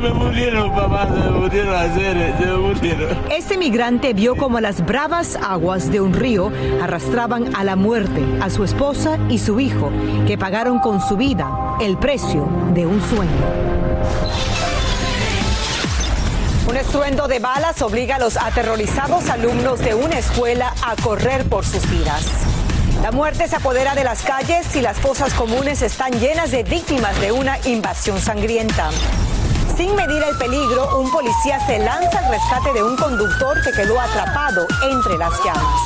Me murieron, papá, se me murieron las seres, se me murieron. Este migrante vio como las bravas aguas de un río arrastraban a la muerte a su esposa y su hijo, que pagaron con su vida el precio de un sueño. Un estruendo de balas obliga a los aterrorizados alumnos de una escuela a correr por sus vidas. La muerte se apodera de las calles y las fosas comunes están llenas de víctimas de una invasión sangrienta. Sin medir el peligro, un policía se lanza al rescate de un conductor que quedó atrapado entre las llamas.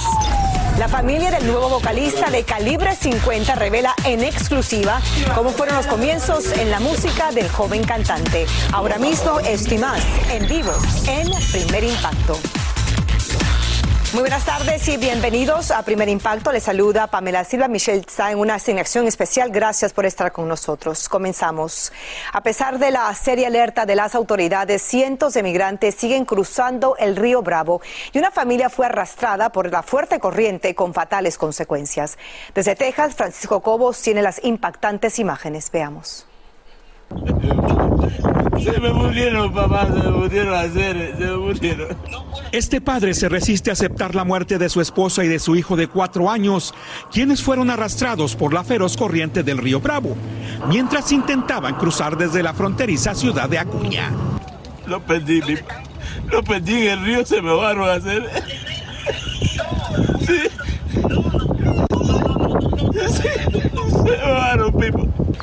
La familia del nuevo vocalista de Calibre 50 revela en exclusiva cómo fueron los comienzos en la música del joven cantante. Ahora mismo, esto y más en vivo en Primer Impacto. Muy buenas tardes y bienvenidos a Primer Impacto. Les saluda Pamela Silva. Michelle está en una asignación especial. Gracias por estar con nosotros. Comenzamos. A pesar de la seria alerta de las autoridades, cientos de migrantes siguen cruzando el río Bravo y una familia fue arrastrada por la fuerte corriente con fatales consecuencias. Desde Texas, Francisco Cobos tiene las impactantes imágenes. Veamos. Se me murieron, papá, se me murieron seres, se me murieron. Este padre se resiste a aceptar la muerte de su esposa y de su hijo de cuatro años, quienes fueron arrastrados por la feroz corriente del río Bravo, mientras intentaban cruzar desde la fronteriza ciudad de Acuña. Lo perdí, mi- lo perdí en el río, se me van a hacer. Sí. Sí, se me van, Pipo.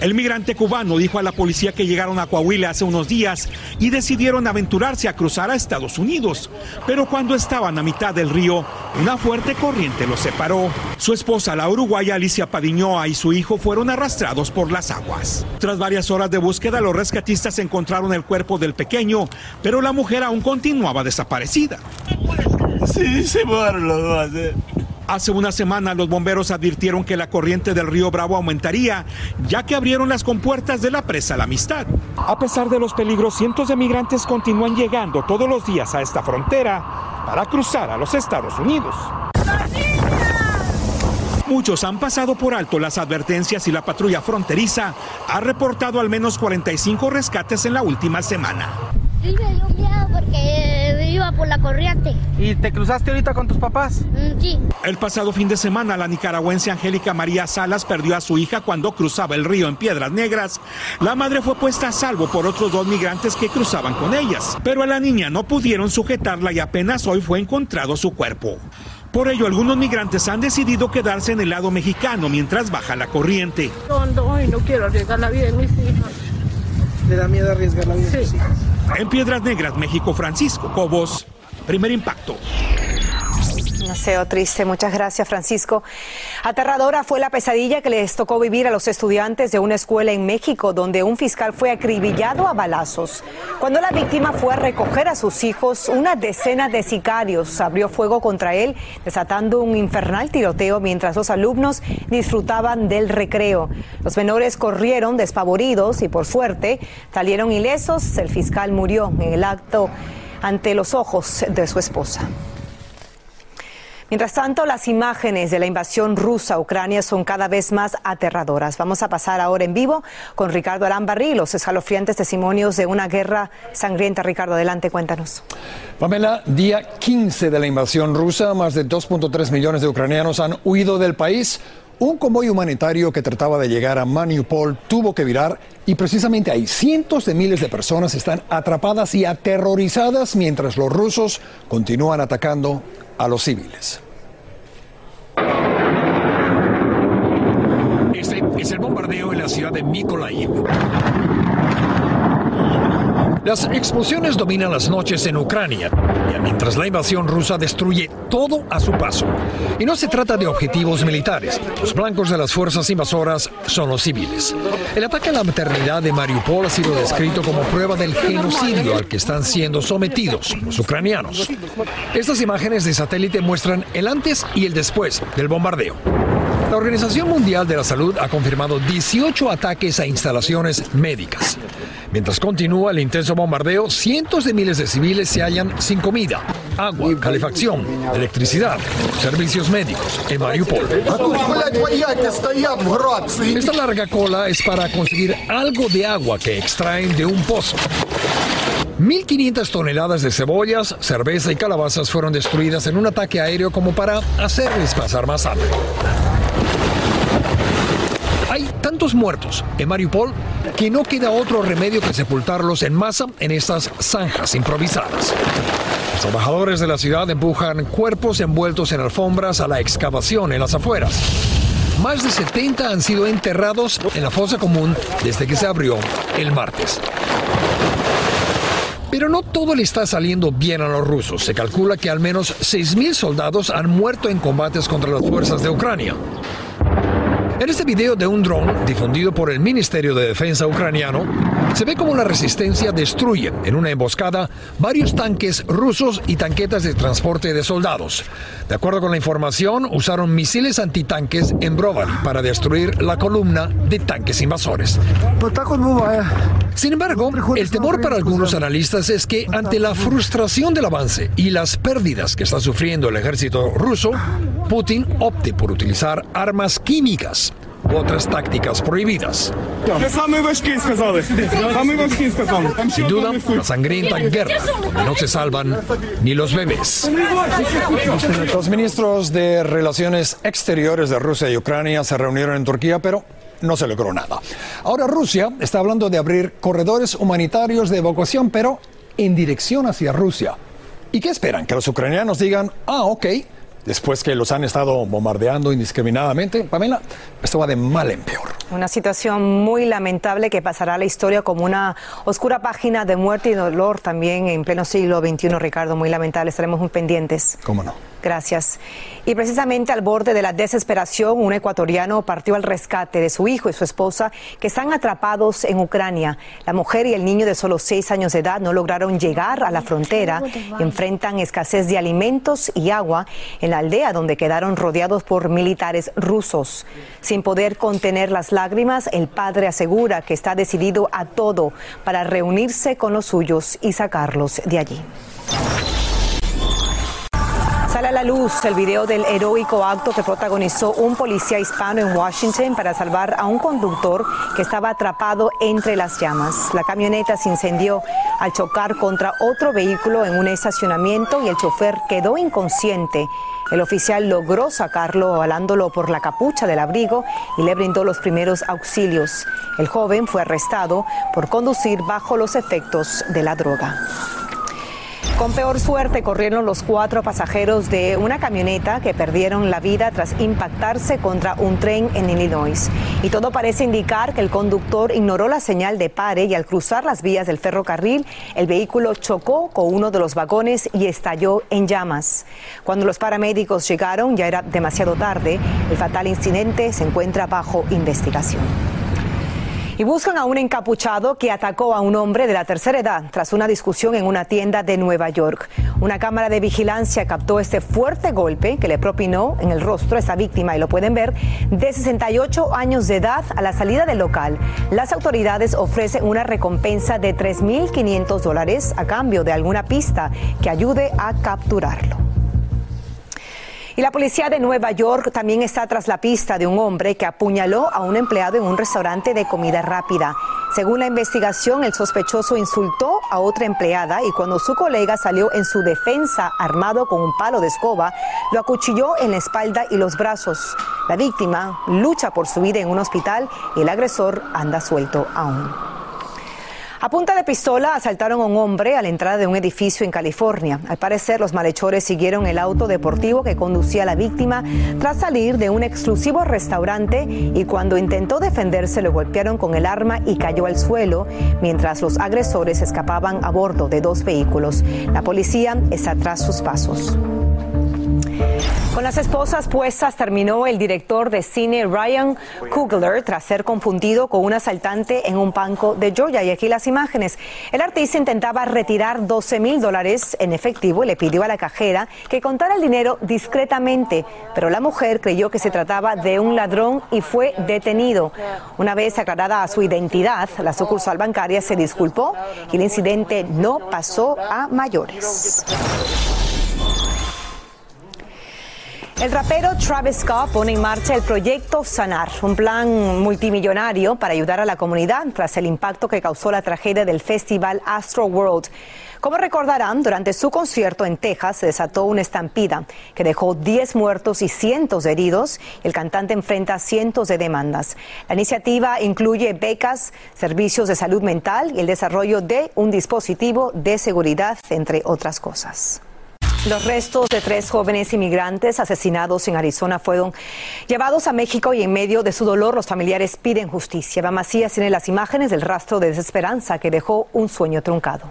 El migrante cubano dijo a la policía que llegaron a Coahuila hace unos días y decidieron aventurarse a cruzar a Estados Unidos. Pero cuando estaban a mitad del río, una fuerte corriente los separó. Su esposa, la uruguaya Alicia Padiñoa, y su hijo fueron arrastrados por las aguas. Tras varias horas de búsqueda, los rescatistas encontraron el cuerpo del pequeño, pero la mujer aún continuaba desaparecida. Sí, se los dos hacer. Hace una semana los bomberos advirtieron que la corriente del río Bravo aumentaría, ya que abrieron las compuertas de la presa La Amistad. A pesar de los peligros, cientos de migrantes continúan llegando todos los días a esta frontera para cruzar a los Estados Unidos. Muchos han pasado por alto las advertencias y la patrulla fronteriza ha reportado al menos 45 rescates en la última semana. Porque iba por la corriente. ¿Y te cruzaste ahorita con tus papás? Mm, Sí. El pasado fin de semana, la nicaragüense Angélica María Salas perdió a su hija cuando cruzaba el río en Piedras Negras. La madre fue puesta a salvo por otros dos migrantes que cruzaban con ellas, pero a la niña no pudieron sujetarla y apenas hoy fue encontrado su cuerpo. Por ello, algunos migrantes han decidido quedarse en el lado mexicano mientras baja la corriente. No, y no quiero arriesgar la vida de mis hijas. ¿Le da miedo arriesgar la vida de tus hijas? En Piedras Negras, México, Francisco Cobos, primer impacto. Deseo triste. Muchas gracias, Francisco. Aterradora fue la pesadilla que les tocó vivir a los estudiantes de una escuela en México, donde un fiscal fue acribillado a balazos. Cuando la víctima fue a recoger a sus hijos, una decena de sicarios abrió fuego contra él, desatando un infernal tiroteo mientras los alumnos disfrutaban del recreo. Los menores corrieron despavoridos y, por suerte, salieron ilesos. El fiscal murió en el acto ante los ojos de su esposa. Mientras tanto, las imágenes de la invasión rusa a Ucrania son cada vez más aterradoras. Vamos a pasar ahora en vivo con Ricardo Arambarri, los escalofriantes testimonios de una guerra sangrienta. Ricardo, adelante, cuéntanos. Pamela, día 15 de la invasión rusa, más de 2.3 millones de ucranianos han huido del país. Un convoy humanitario que trataba de llegar a Mariupol tuvo que virar y precisamente ahí cientos de miles de personas están atrapadas y aterrorizadas mientras los rusos continúan atacando a los civiles. Este es el bombardeo en la ciudad de Mykolaiv. Las explosiones dominan las noches en Ucrania, mientras la invasión rusa destruye todo a su paso. Y no se trata de objetivos militares. Los blancos de las fuerzas invasoras son los civiles. El ataque a la maternidad de Mariupol ha sido descrito como prueba del genocidio al que están siendo sometidos los ucranianos. Estas imágenes de satélite muestran el antes y el después del bombardeo. La Organización Mundial de la Salud ha confirmado 18 ataques a instalaciones médicas. Mientras continúa el intenso bombardeo, cientos de miles de civiles se hallan sin comida, agua, calefacción, electricidad, servicios médicos en Mariupol. Esta larga cola es para conseguir algo de agua que extraen de un pozo. 1.500 toneladas de cebollas, cerveza y calabazas fueron destruidas en un ataque aéreo como para hacerles pasar más hambre. Hay tantos muertos en Mariupol que no queda otro remedio que sepultarlos en masa en estas zanjas improvisadas. Los trabajadores de la ciudad empujan cuerpos envueltos en alfombras a la excavación en las afueras. Más de 70 han sido enterrados en la fosa común desde que se abrió el martes. Pero no todo le está saliendo bien a los rusos. Se calcula que al menos 6.000 soldados han muerto en combates contra las fuerzas de Ucrania. En este video de un dron difundido por el Ministerio de Defensa ucraniano, se ve como la resistencia destruye en una emboscada varios tanques rusos y tanquetas de transporte de soldados. De acuerdo con la información, usaron misiles antitanques en Brovary para destruir la columna de tanques invasores. Sin embargo, el temor para algunos analistas es que ante la frustración del avance y las pérdidas que está sufriendo el ejército ruso, Putin opte por utilizar armas químicas u otras tácticas prohibidas. Sin duda, la sangrienta guerra donde no se salvan ni los bebés. Los ministros de Relaciones Exteriores de Rusia y Ucrania se reunieron en Turquía, pero no se logró nada. Ahora Rusia está hablando de abrir corredores humanitarios de evacuación, pero en dirección hacia Rusia. ¿Y qué esperan? Que los ucranianos digan, ah, ok, después que los han estado bombardeando indiscriminadamente. Pamela, esto va de mal en peor. Una situación muy lamentable que pasará a la historia como una oscura página de muerte y dolor también en pleno siglo XXI, Ricardo. Muy lamentable, estaremos muy pendientes. ¿Cómo no? Gracias. Y precisamente al borde de la desesperación, un ecuatoriano partió al rescate de su hijo y su esposa que están atrapados en Ucrania. La mujer y el niño de solo seis años de edad no lograron llegar a la frontera. Enfrentan escasez de alimentos y agua en la aldea donde quedaron rodeados por militares rusos. Sin poder contener las lágrimas, el padre asegura que está decidido a todo para reunirse con los suyos y sacarlos de allí. A la luz el video del heroico acto que protagonizó un policía hispano en Washington para salvar a un conductor que estaba atrapado entre las llamas. La camioneta se incendió al chocar contra otro vehículo en un estacionamiento y el chofer quedó inconsciente. El oficial logró sacarlo avalándolo por la capucha del abrigo y le brindó los primeros auxilios. El joven fue arrestado por conducir bajo los efectos de la droga. Con peor suerte corrieron los cuatro pasajeros de una camioneta que perdieron la vida tras impactarse contra un tren en Illinois. Y todo parece indicar que el conductor ignoró la señal de pare y al cruzar las vías del ferrocarril, el vehículo chocó con uno de los vagones y estalló en llamas. Cuando los paramédicos llegaron ya era demasiado tarde. El fatal incidente se encuentra bajo investigación y buscan a un encapuchado que atacó a un hombre de la tercera edad tras una discusión en una tienda de Nueva York. Una cámara de vigilancia captó este fuerte golpe que le propinó en el rostro a esa víctima y lo pueden ver de 68 años de edad a la salida del local. Las autoridades ofrecen una recompensa de 3.500 dólares a cambio de alguna pista que ayude a capturarlo. La policía de Nueva York también está tras la pista de un hombre que apuñaló a un empleado en un restaurante de comida rápida. Según la investigación, el sospechoso insultó a otra empleada y cuando su colega salió en su defensa armado con un palo de escoba, lo acuchilló en la espalda y los brazos. La víctima lucha por su vida en un hospital y el agresor anda suelto aún. A punta de pistola asaltaron a un hombre a la entrada de un edificio en California. Al parecer, los malhechores siguieron el auto deportivo que conducía a la víctima tras salir de un exclusivo restaurante y cuando intentó defenderse lo golpearon con el arma y cayó al suelo mientras los agresores escapaban a bordo de dos vehículos. La policía está tras sus pasos. Con las esposas puestas terminó el director de cine Ryan Coogler tras ser confundido con un asaltante en un banco de Georgia. Y aquí las imágenes. El artista intentaba retirar 12 mil dólares en efectivo y le pidió a la cajera que contara el dinero discretamente, pero la mujer creyó que se trataba de un ladrón y fue detenido. Una vez aclarada su identidad, la sucursal bancaria se disculpó y el incidente no pasó a mayores. El rapero Travis Scott pone en marcha el proyecto Sanar, un plan multimillonario para ayudar a la comunidad tras el impacto que causó la tragedia del festival Astro World. Como recordarán, durante su concierto en Texas se desató una estampida que dejó 10 muertos y cientos de heridos. El cantante enfrenta cientos de demandas. La iniciativa incluye becas, servicios de salud mental y el desarrollo de un dispositivo de seguridad, entre otras cosas. Los restos de tres jóvenes inmigrantes asesinados en Arizona fueron llevados a México y en medio de su dolor los familiares piden justicia. Eva Macías tiene las imágenes del rastro de desesperanza que dejó un sueño truncado.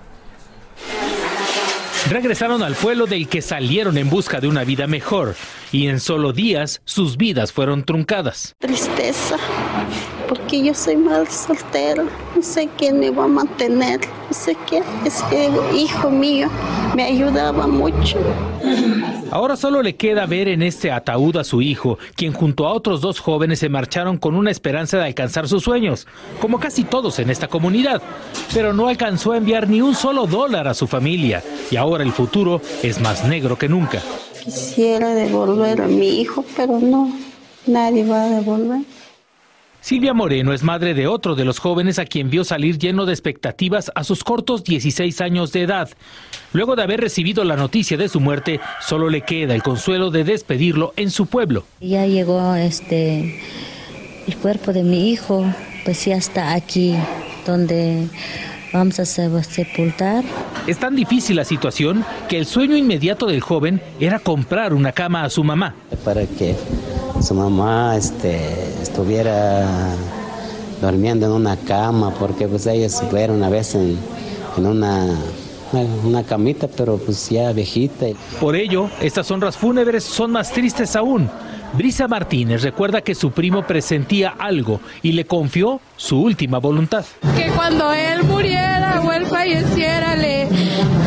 Regresaron al pueblo del que salieron en busca de una vida mejor y en solo días sus vidas fueron truncadas. Tristeza, porque yo soy madre soltera, no sé quién me va a mantener, no sé qué, es que hijo mío me ayudaba mucho. Ahora solo le queda ver en este ataúd a su hijo, quien junto a otros dos jóvenes se marcharon con una esperanza de alcanzar sus sueños, como casi todos en esta comunidad, pero no alcanzó a enviar ni un solo dólar a su familia y ahora el futuro es más negro que nunca. Quisiera devolver a mi hijo, pero no, nadie va a devolver. Silvia Moreno es madre de otro de los jóvenes a quien vio salir lleno de expectativas a sus cortos 16 años de edad. Luego de haber recibido la noticia de su muerte, solo le queda el consuelo de despedirlo en su pueblo. Ya llegó este el cuerpo de mi hijo, pues ya está aquí donde vamos a sepultar. Es tan difícil la situación que el sueño inmediato del joven era comprar una cama a su mamá. Para que su mamá este, estuviera durmiendo en una cama, porque pues ella estuviera una vez en, en una una camita, pero pues ya viejita. Por ello, estas honras fúnebres son más tristes aún. Brisa Martínez recuerda que su primo presentía algo y le confió su última voluntad. Que cuando él muriera o él falleciera, le,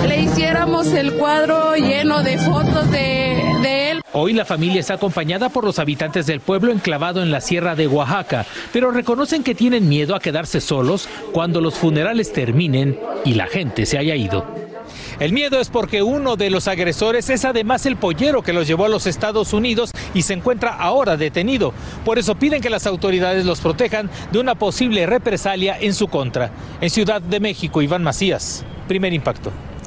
le hiciéramos el cuadro lleno de fotos de, de él. Hoy la familia está acompañada por los habitantes del pueblo enclavado en la sierra de Oaxaca, pero reconocen que tienen miedo a quedarse solos cuando los funerales terminen y la gente se haya ido. El miedo es porque uno de los agresores es además el pollero que los llevó a los Estados Unidos y se encuentra ahora detenido. Por eso piden que las autoridades los protejan de una posible represalia en su contra. En Ciudad de México, Iván Macías, primer impacto.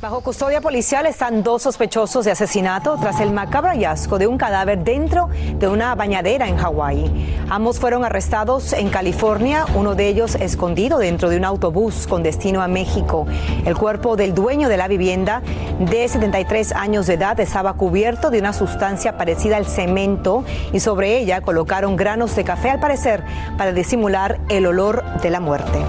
Bajo custodia policial están dos sospechosos de asesinato tras el macabro hallazgo de un cadáver dentro de una bañadera en Hawái. Ambos fueron arrestados en California, uno de ellos escondido dentro de un autobús con destino a México. El cuerpo del dueño de la vivienda, de 73 años de edad, estaba cubierto de una sustancia parecida al cemento y sobre ella colocaron granos de café al parecer para disimular el olor de la muerte.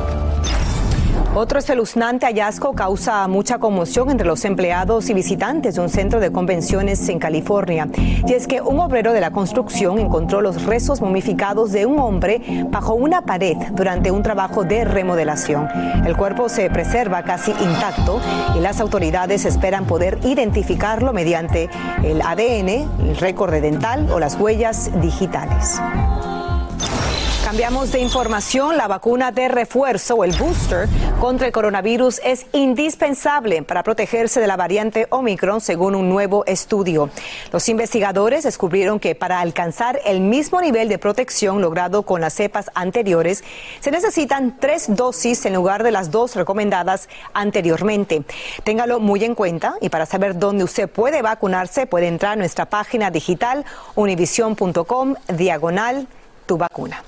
Otro espeluznante hallazgo causa mucha conmoción entre los empleados y visitantes de un centro de convenciones en California. Y es que un obrero de la construcción encontró los restos momificados de un hombre bajo una pared durante un trabajo de remodelación. El cuerpo se preserva casi intacto y las autoridades esperan poder identificarlo mediante el ADN, el récord dental o las huellas digitales. Cambiamos de información. La vacuna de refuerzo el booster contra el coronavirus es indispensable para protegerse de la variante Omicron, según un nuevo estudio. Los investigadores descubrieron que para alcanzar el mismo nivel de protección logrado con las cepas anteriores, se necesitan tres dosis en lugar de las dos recomendadas anteriormente. Téngalo muy en cuenta y para saber dónde usted puede vacunarse, puede entrar a nuestra página digital univision.com diagonal tu vacuna.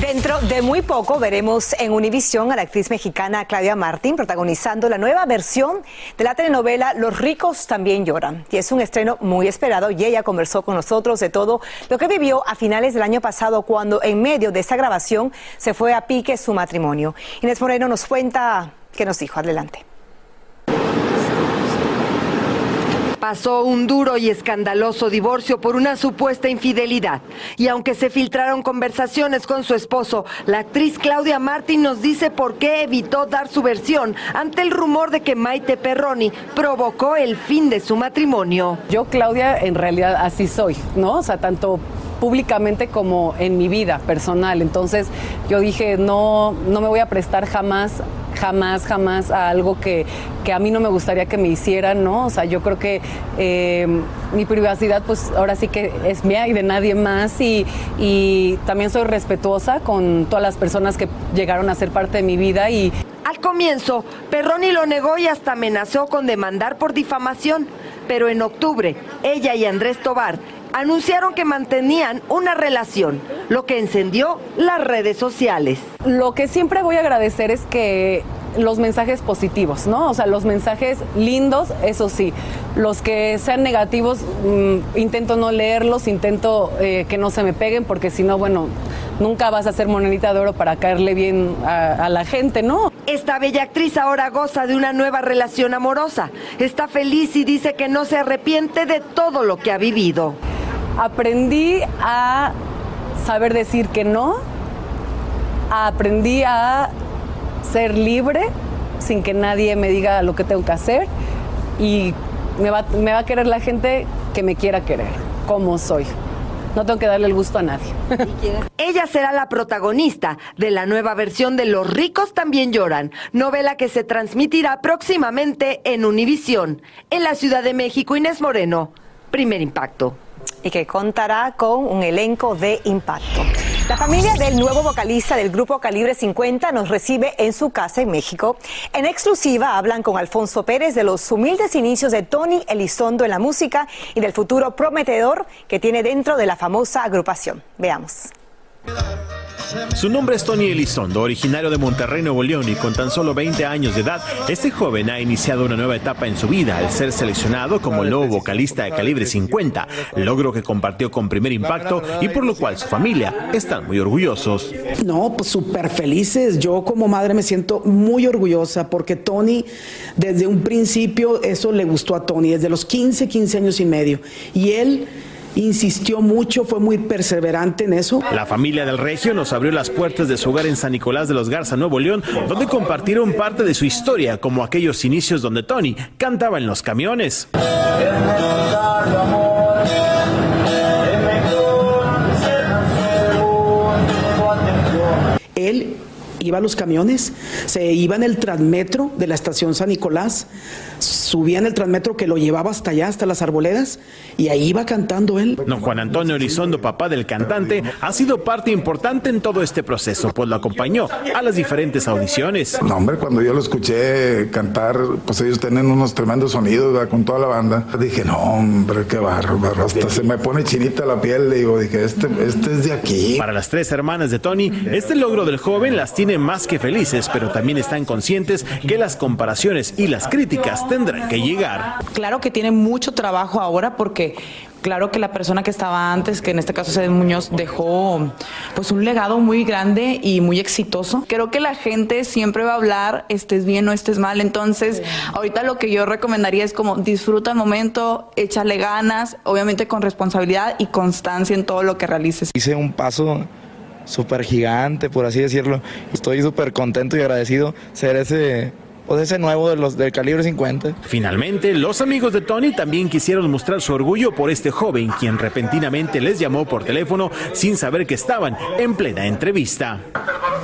Dentro de muy poco veremos en Univisión a la actriz mexicana Claudia Martín protagonizando la nueva versión de la telenovela Los ricos también lloran. Y es un estreno muy esperado y ella conversó con nosotros de todo lo que vivió a finales del año pasado cuando en medio de esa grabación se fue a pique su matrimonio. Inés Moreno nos cuenta qué nos dijo. Adelante. Pasó un duro y escandaloso divorcio por una supuesta infidelidad. Y aunque se filtraron conversaciones con su esposo, la actriz Claudia Martín nos dice por qué evitó dar su versión ante el rumor de que Maite Perroni provocó el fin de su matrimonio. Yo, Claudia, en realidad así soy, ¿no? O sea, tanto públicamente como en mi vida personal. Entonces yo dije, no, no me voy a prestar jamás jamás, jamás a algo que, que, a mí no me gustaría que me hicieran, ¿no? O sea, yo creo que eh, mi privacidad, pues ahora sí que es mía y de nadie más. Y, y también soy respetuosa con todas las personas que llegaron a ser parte de mi vida. Y al comienzo, Perroni lo negó y hasta amenazó con demandar por difamación. Pero en octubre, ella y Andrés Tobar anunciaron que mantenían una relación, lo que encendió las redes sociales. Lo que siempre voy a agradecer es que los mensajes positivos, ¿no? O sea, los mensajes lindos, eso sí. Los que sean negativos, mmm, intento no leerlos, intento eh, que no se me peguen, porque si no, bueno, nunca vas a ser monedita de oro para caerle bien a, a, la gente, ¿no? Esta bella actriz ahora goza de una nueva relación amorosa. Está feliz y dice que no se arrepiente de todo lo que ha vivido. Aprendí a saber decir que no, aprendí a ser libre sin que nadie me diga lo que tengo que hacer y me va, a querer la gente que me quiera querer, como soy. No tengo que darle el gusto a nadie. Ella será la protagonista de la nueva versión de Los ricos también lloran, novela que se transmitirá próximamente en Univisión. En la Ciudad de México, Inés Moreno, primer impacto. Y que contará con un elenco de impacto. La familia del nuevo vocalista del grupo Calibre 50 nos recibe en su casa en México. En exclusiva hablan con Alfonso Pérez de los humildes inicios de Tony Elizondo en la música y del futuro prometedor que tiene dentro de la famosa agrupación. Veamos. Su nombre es Tony Elizondo, originario de Monterrey, Nuevo León, y con tan solo 20 años de edad, este joven ha iniciado una nueva etapa en su vida al ser seleccionado como el nuevo vocalista de Calibre 50, logro que compartió con primer impacto y por lo cual su familia están muy orgullosos. No, pues súper felices. Yo como madre me siento muy orgullosa porque Tony, desde un principio, eso le gustó a Tony, desde los 15, 15 años y medio. Y él insistió mucho, fue muy perseverante en eso. La familia del Regio nos abrió las puertas de su hogar en San Nicolás de los Garza, Nuevo León, donde compartieron parte de su historia, como aquellos inicios donde Tony cantaba en los camiones. Él iba a los camiones, se iba en el transmetro de la estación San Nicolás, subía en el transmetro que lo llevaba hasta allá, hasta las arboledas, y ahí iba cantando él. Don Juan Antonio Elizondo, papá del cantante, ha sido parte importante en todo este proceso, pues lo acompañó a las diferentes audiciones. No, hombre, cuando yo lo escuché cantar, pues ellos tienen unos tremendos sonidos ¿verdad? con toda la banda. Dije, no, hombre, qué bárbaro, hasta se me pone chinita la piel, digo, dije, este, este es de aquí. Para las tres hermanas de Tony, este logro del joven las tiene más que felices, pero también están conscientes que las comparaciones y las críticas tendrán que llegar. Claro que tiene mucho trabajo ahora porque claro que la persona que estaba antes, que en este caso es Muñoz, dejó pues un legado muy grande y muy exitoso. Creo que la gente siempre va a hablar, estés bien o estés mal, entonces ahorita lo que yo recomendaría es como disfruta el momento, échale ganas, obviamente con responsabilidad y constancia en todo lo que realices. Hice un paso súper gigante, por así decirlo. Estoy súper contento y agradecido ser ese pues ese nuevo de los del calibre 50. Finalmente, los amigos de Tony también quisieron mostrar su orgullo por este joven, quien repentinamente les llamó por teléfono sin saber que estaban en plena entrevista.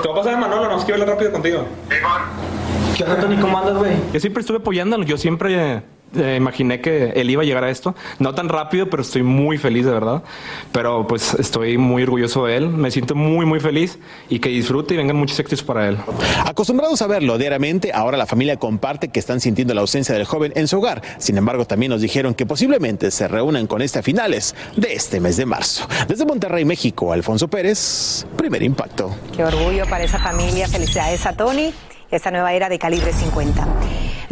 Te va a pasar Manolo, nos quiero hablar rápido contigo. ¿Qué onda, Tony? ¿Cómo andas, güey? Yo siempre estuve apoyándolo, yo siempre eh, imaginé que él iba a llegar a esto. No tan rápido, pero estoy muy feliz, de verdad. Pero pues estoy muy orgulloso de él, me siento muy, muy feliz y que disfrute y vengan muchos éxitos para él. Acostumbrados a verlo diariamente, ahora la familia comparte que están sintiendo la ausencia del joven en su hogar. Sin embargo, también nos dijeron que posiblemente se reúnan con este a finales de este mes de marzo. Desde Monterrey, México, Alfonso Pérez, primer impacto. Qué orgullo para esa familia. Felicidades a Tony, esta nueva era de calibre 50.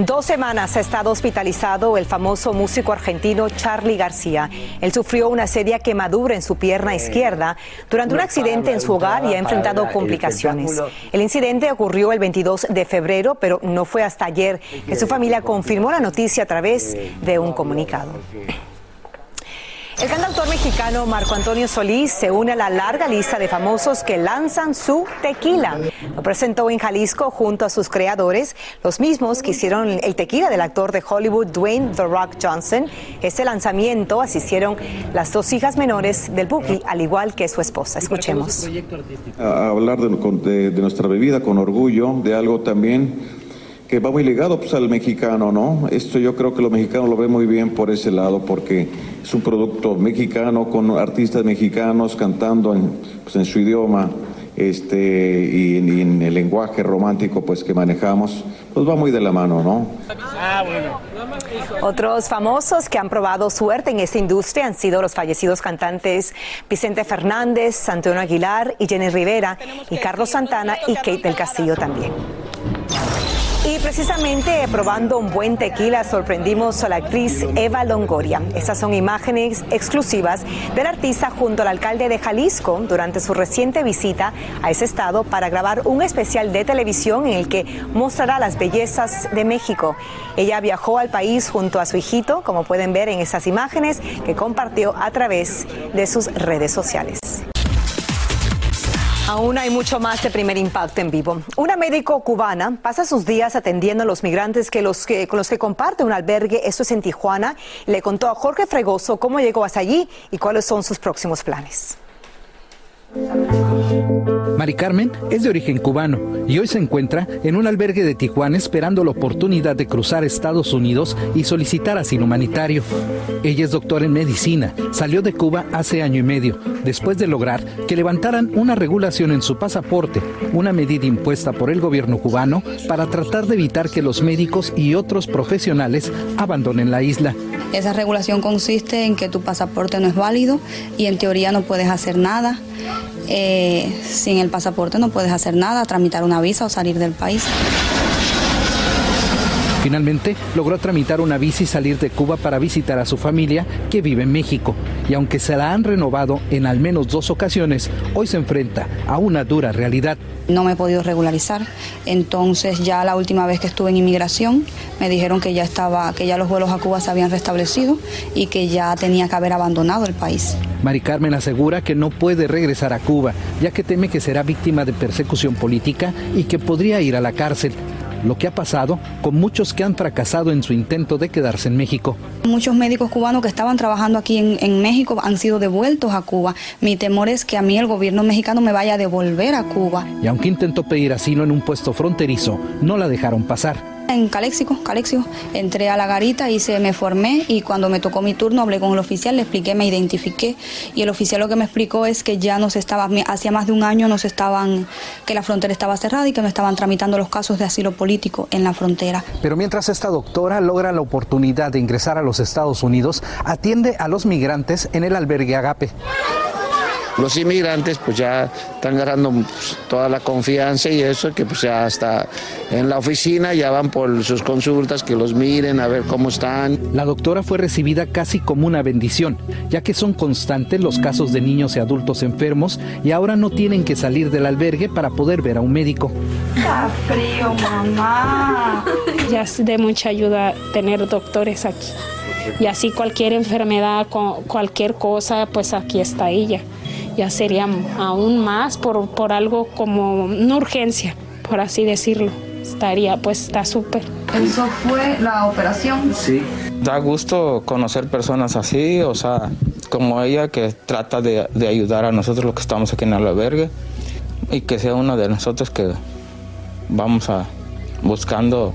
Dos semanas ha estado hospitalizado el famoso músico argentino Charlie García. Él sufrió una seria quemadura en su pierna izquierda durante un accidente en su hogar y ha enfrentado complicaciones. El incidente ocurrió el 22 de febrero, pero no fue hasta ayer que su familia confirmó la noticia a través de un comunicado. El cantautor mexicano Marco Antonio Solís se une a la larga lista de famosos que lanzan su tequila. Lo presentó en Jalisco junto a sus creadores, los mismos que hicieron el tequila del actor de Hollywood Dwayne The Rock Johnson. Este lanzamiento asistieron las dos hijas menores del Buki, al igual que su esposa. Escuchemos. A hablar de, de- de nuestra bebida con orgullo, de algo también que va muy ligado pues, al mexicano, ¿no? Esto yo creo que los mexicanos lo ven muy bien por ese lado, porque es un producto mexicano con artistas mexicanos cantando en, pues, en su idioma este, y, en- y en el lenguaje romántico pues, que manejamos, pues va muy de la mano, ¿no? Otros famosos que han probado suerte en esta industria han sido los fallecidos cantantes Vicente Fernández, Antonio Aguilar y Jenny Rivera, y Carlos Santana y Kate del Castillo también. Y precisamente probando un buen tequila sorprendimos a la actriz Eva Longoria. Estas son imágenes exclusivas del artista junto al alcalde de Jalisco durante su reciente visita a ese estado para grabar un especial de televisión en el que mostrará las bellezas de México. Ella viajó al país junto a su hijito, como pueden ver en esas imágenes que compartió a través de sus redes sociales. Aún hay mucho más de primer impacto en vivo. Una médico cubana pasa sus días atendiendo a los migrantes que los que, con los que comparte un albergue. Esto es en Tijuana. Le contó a Jorge Fregoso cómo llegó hasta allí y cuáles son sus próximos planes. Mari Carmen es de origen cubano y hoy se encuentra en un albergue de Tijuana esperando la oportunidad de cruzar Estados Unidos y solicitar asilo humanitario. Ella es doctora en medicina, salió de Cuba hace año y medio, después de lograr que levantaran una regulación en su pasaporte, una medida impuesta por el gobierno cubano para tratar de evitar que los médicos y otros profesionales abandonen la isla. Esa regulación consiste en que tu pasaporte no es válido y en teoría no puedes hacer nada. Eh, sin el pasaporte no puedes hacer nada, tramitar una visa o salir del país. Finalmente logró tramitar una visa y salir de Cuba para visitar a su familia que vive en México. Y aunque se la han renovado en al menos dos ocasiones, hoy se enfrenta a una dura realidad. No me he podido regularizar. Entonces ya la última vez que estuve en inmigración me dijeron que ya estaba, que ya los vuelos a Cuba se habían restablecido y que ya tenía que haber abandonado el país. Mari Carmen asegura que no puede regresar a Cuba, ya que teme que será víctima de persecución política y que podría ir a la cárcel. Lo que ha pasado con muchos que han fracasado en su intento de quedarse en México. Muchos médicos cubanos que estaban trabajando aquí en, en México han sido devueltos a Cuba. Mi temor es que a mí el gobierno mexicano me vaya a devolver a Cuba. Y aunque intentó pedir asilo en un puesto fronterizo, no la dejaron pasar. En Caléxico, Caléxico, entré a la garita y se me formé y cuando me tocó mi turno hablé con el oficial, le expliqué, me identifiqué y el oficial lo que me explicó es que ya no se estaba, hacía más de un año no se estaban, que la frontera estaba cerrada y que no estaban tramitando los casos de asilo político en la frontera. Pero mientras esta doctora logra la oportunidad de ingresar a los Estados Unidos, atiende a los migrantes en el albergue Agape. Los inmigrantes pues ya están ganando pues, toda la confianza y eso que pues ya está en la oficina, ya van por sus consultas, que los miren a ver cómo están. La doctora fue recibida casi como una bendición, ya que son constantes los casos de niños y adultos enfermos y ahora no tienen que salir del albergue para poder ver a un médico. Está frío, mamá. Ya es de mucha ayuda tener doctores aquí. Y así cualquier enfermedad, cu- cualquier cosa, pues aquí está ella. Ya sería aún más por, por algo como una urgencia, por así decirlo. estaría, pues está súper. ¿Eso fue la operación? Sí. Da gusto conocer personas así, o sea, como ella que trata de, de ayudar a nosotros los que estamos aquí en el albergue y que sea uno de nosotros que vamos a buscando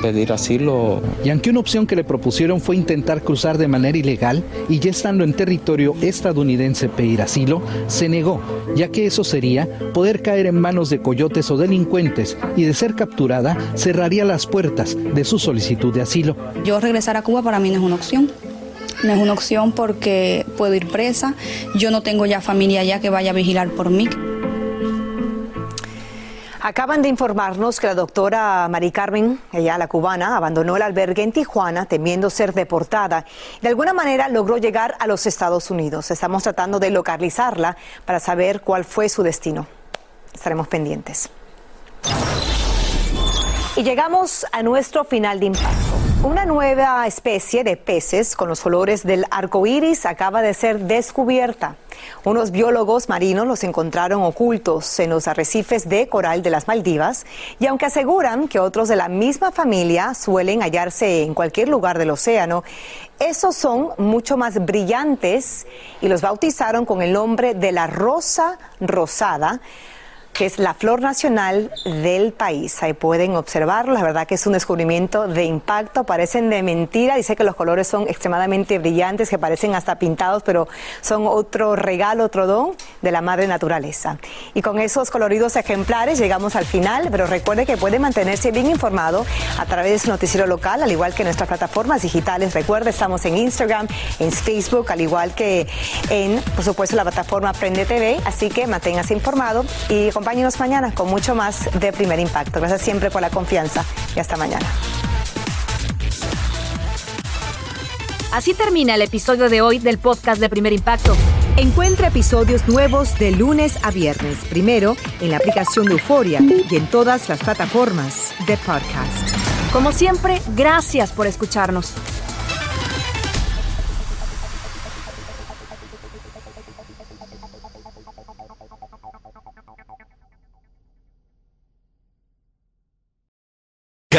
pedir asilo. Y aunque una opción que le propusieron fue intentar cruzar de manera ilegal y ya estando en territorio estadounidense pedir asilo, se negó, ya que eso sería poder caer en manos de coyotes o delincuentes y de ser capturada cerraría las puertas de su solicitud de asilo. Yo regresar a Cuba para mí no es una opción. No es una opción porque puedo ir presa. Yo no tengo ya familia allá que vaya a vigilar por mí. Acaban de informarnos que la doctora Mari Carmen, ella la cubana, abandonó el albergue en Tijuana temiendo ser deportada. De alguna manera logró llegar a los Estados Unidos. Estamos tratando de localizarla para saber cuál fue su destino. Estaremos pendientes. Y llegamos a nuestro final de impacto. Una nueva especie de peces con los colores del arco iris acaba de ser descubierta. Unos biólogos marinos los encontraron ocultos en los arrecifes de coral de las Maldivas y aunque aseguran que otros de la misma familia suelen hallarse en cualquier lugar del océano, esos son mucho más brillantes y los bautizaron con el nombre de la rosa rosada que es la flor nacional del país. Ahí pueden observarlo, la verdad que es un descubrimiento de impacto, parecen de mentira, dice que los colores son extremadamente brillantes, que parecen hasta pintados, pero son otro regalo, otro don de la madre naturaleza. Y con esos coloridos ejemplares llegamos al final, pero recuerde que puede mantenerse bien informado a través de su noticiero local, al igual que nuestras plataformas digitales. Recuerde, estamos en Instagram, en Facebook, al igual que en, por supuesto, la plataforma Prende TV, así que manténgase informado y acompáñenos mañana con mucho más de Primer Impacto. Gracias siempre por la confianza y hasta mañana. Así termina el episodio de hoy del podcast de Primer Impacto. Encuentra episodios nuevos de lunes a viernes, primero en la aplicación de Euforia y en todas las plataformas de podcast. Como siempre, gracias por escucharnos.